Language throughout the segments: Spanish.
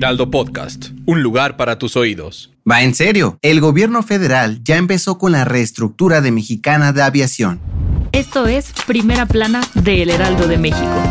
Heraldo Podcast. Un lugar para tus oídos. Va en serio. El gobierno federal ya empezó con la reestructura de Mexicana de Aviación. Esto es Primera Plana de El Heraldo de México.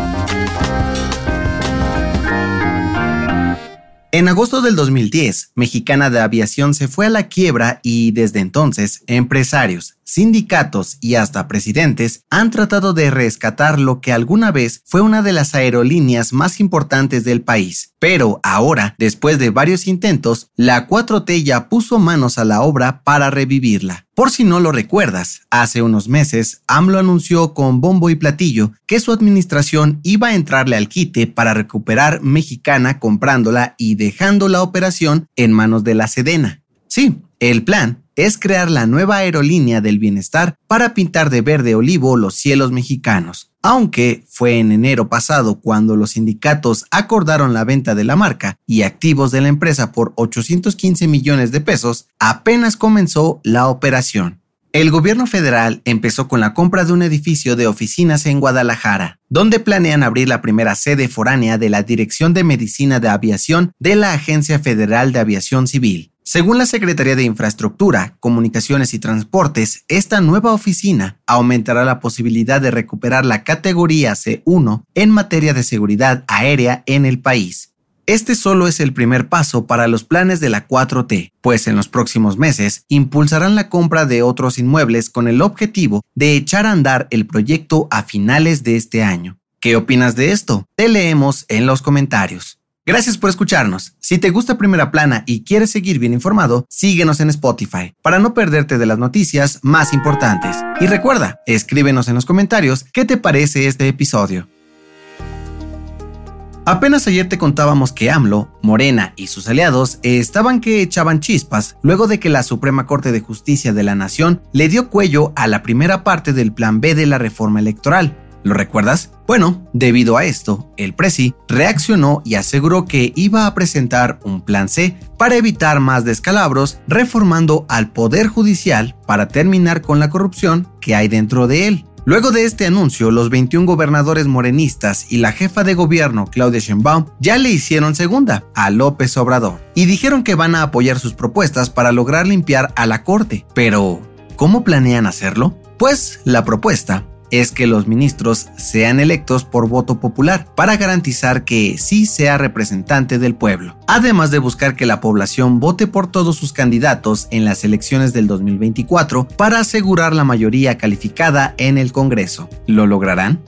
En agosto del 2010, Mexicana de Aviación se fue a la quiebra y desde entonces empresarios, sindicatos y hasta presidentes han tratado de rescatar lo que alguna vez fue una de las aerolíneas más importantes del país. Pero ahora, después de varios intentos, la 4T ya puso manos a la obra para revivirla. Por si no lo recuerdas, hace unos meses AMLO anunció con bombo y platillo que su administración iba a entrarle al quite para recuperar Mexicana comprándola y dejando la operación en manos de la Sedena. Sí, el plan es crear la nueva aerolínea del bienestar para pintar de verde olivo los cielos mexicanos. Aunque fue en enero pasado cuando los sindicatos acordaron la venta de la marca y activos de la empresa por 815 millones de pesos, apenas comenzó la operación. El gobierno federal empezó con la compra de un edificio de oficinas en Guadalajara, donde planean abrir la primera sede foránea de la Dirección de Medicina de Aviación de la Agencia Federal de Aviación Civil. Según la Secretaría de Infraestructura, Comunicaciones y Transportes, esta nueva oficina aumentará la posibilidad de recuperar la categoría C1 en materia de seguridad aérea en el país. Este solo es el primer paso para los planes de la 4T, pues en los próximos meses impulsarán la compra de otros inmuebles con el objetivo de echar a andar el proyecto a finales de este año. ¿Qué opinas de esto? Te leemos en los comentarios. Gracias por escucharnos. Si te gusta Primera Plana y quieres seguir bien informado, síguenos en Spotify para no perderte de las noticias más importantes. Y recuerda, escríbenos en los comentarios qué te parece este episodio. Apenas ayer te contábamos que AMLO, Morena y sus aliados estaban que echaban chispas luego de que la Suprema Corte de Justicia de la Nación le dio cuello a la primera parte del Plan B de la reforma electoral, ¿Lo recuerdas? Bueno, debido a esto, el Presi reaccionó y aseguró que iba a presentar un plan C para evitar más descalabros, reformando al Poder Judicial para terminar con la corrupción que hay dentro de él. Luego de este anuncio, los 21 gobernadores morenistas y la jefa de gobierno, Claudia Sheinbaum, ya le hicieron segunda a López Obrador y dijeron que van a apoyar sus propuestas para lograr limpiar a la Corte. Pero, ¿cómo planean hacerlo? Pues la propuesta es que los ministros sean electos por voto popular para garantizar que sí sea representante del pueblo, además de buscar que la población vote por todos sus candidatos en las elecciones del 2024 para asegurar la mayoría calificada en el Congreso. ¿Lo lograrán?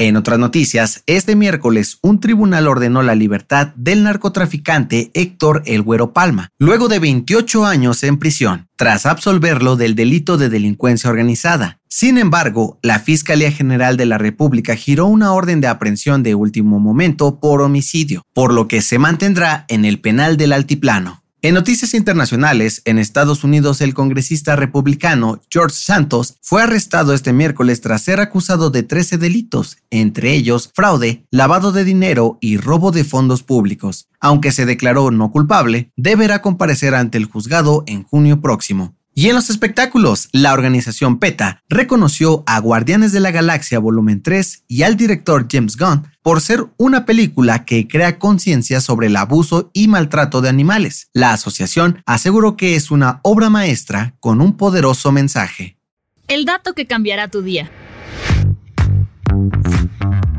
En otras noticias, este miércoles un tribunal ordenó la libertad del narcotraficante Héctor El Güero Palma, luego de 28 años en prisión, tras absolverlo del delito de delincuencia organizada. Sin embargo, la Fiscalía General de la República giró una orden de aprehensión de último momento por homicidio, por lo que se mantendrá en el penal del altiplano. En noticias internacionales, en Estados Unidos el congresista republicano George Santos fue arrestado este miércoles tras ser acusado de 13 delitos, entre ellos fraude, lavado de dinero y robo de fondos públicos. Aunque se declaró no culpable, deberá comparecer ante el juzgado en junio próximo. Y en los espectáculos, la organización PETA reconoció a Guardianes de la Galaxia Volumen 3 y al director James Gunn por ser una película que crea conciencia sobre el abuso y maltrato de animales. La asociación aseguró que es una obra maestra con un poderoso mensaje. El dato que cambiará tu día.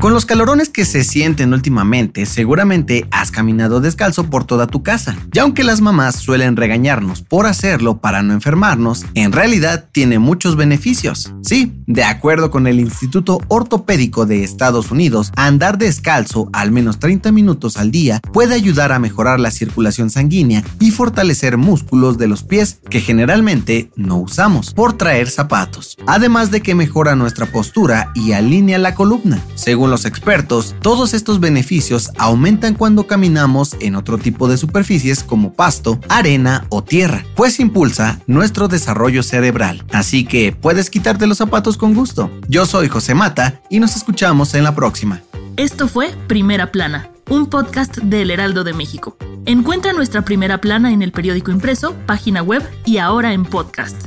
Con los calorones que se sienten últimamente, seguramente has caminado descalzo por toda tu casa. Y aunque las mamás suelen regañarnos por hacerlo para no enfermarnos, en realidad tiene muchos beneficios. Sí, de acuerdo con el Instituto Ortopédico de Estados Unidos, andar descalzo al menos 30 minutos al día puede ayudar a mejorar la circulación sanguínea y fortalecer músculos de los pies que generalmente no usamos por traer zapatos. Además de que mejora nuestra postura y alinea la columna. Según Los expertos, todos estos beneficios aumentan cuando caminamos en otro tipo de superficies como pasto, arena o tierra, pues impulsa nuestro desarrollo cerebral. Así que puedes quitarte los zapatos con gusto. Yo soy José Mata y nos escuchamos en la próxima. Esto fue Primera Plana, un podcast del Heraldo de México. Encuentra nuestra primera plana en el periódico impreso, página web y ahora en podcast.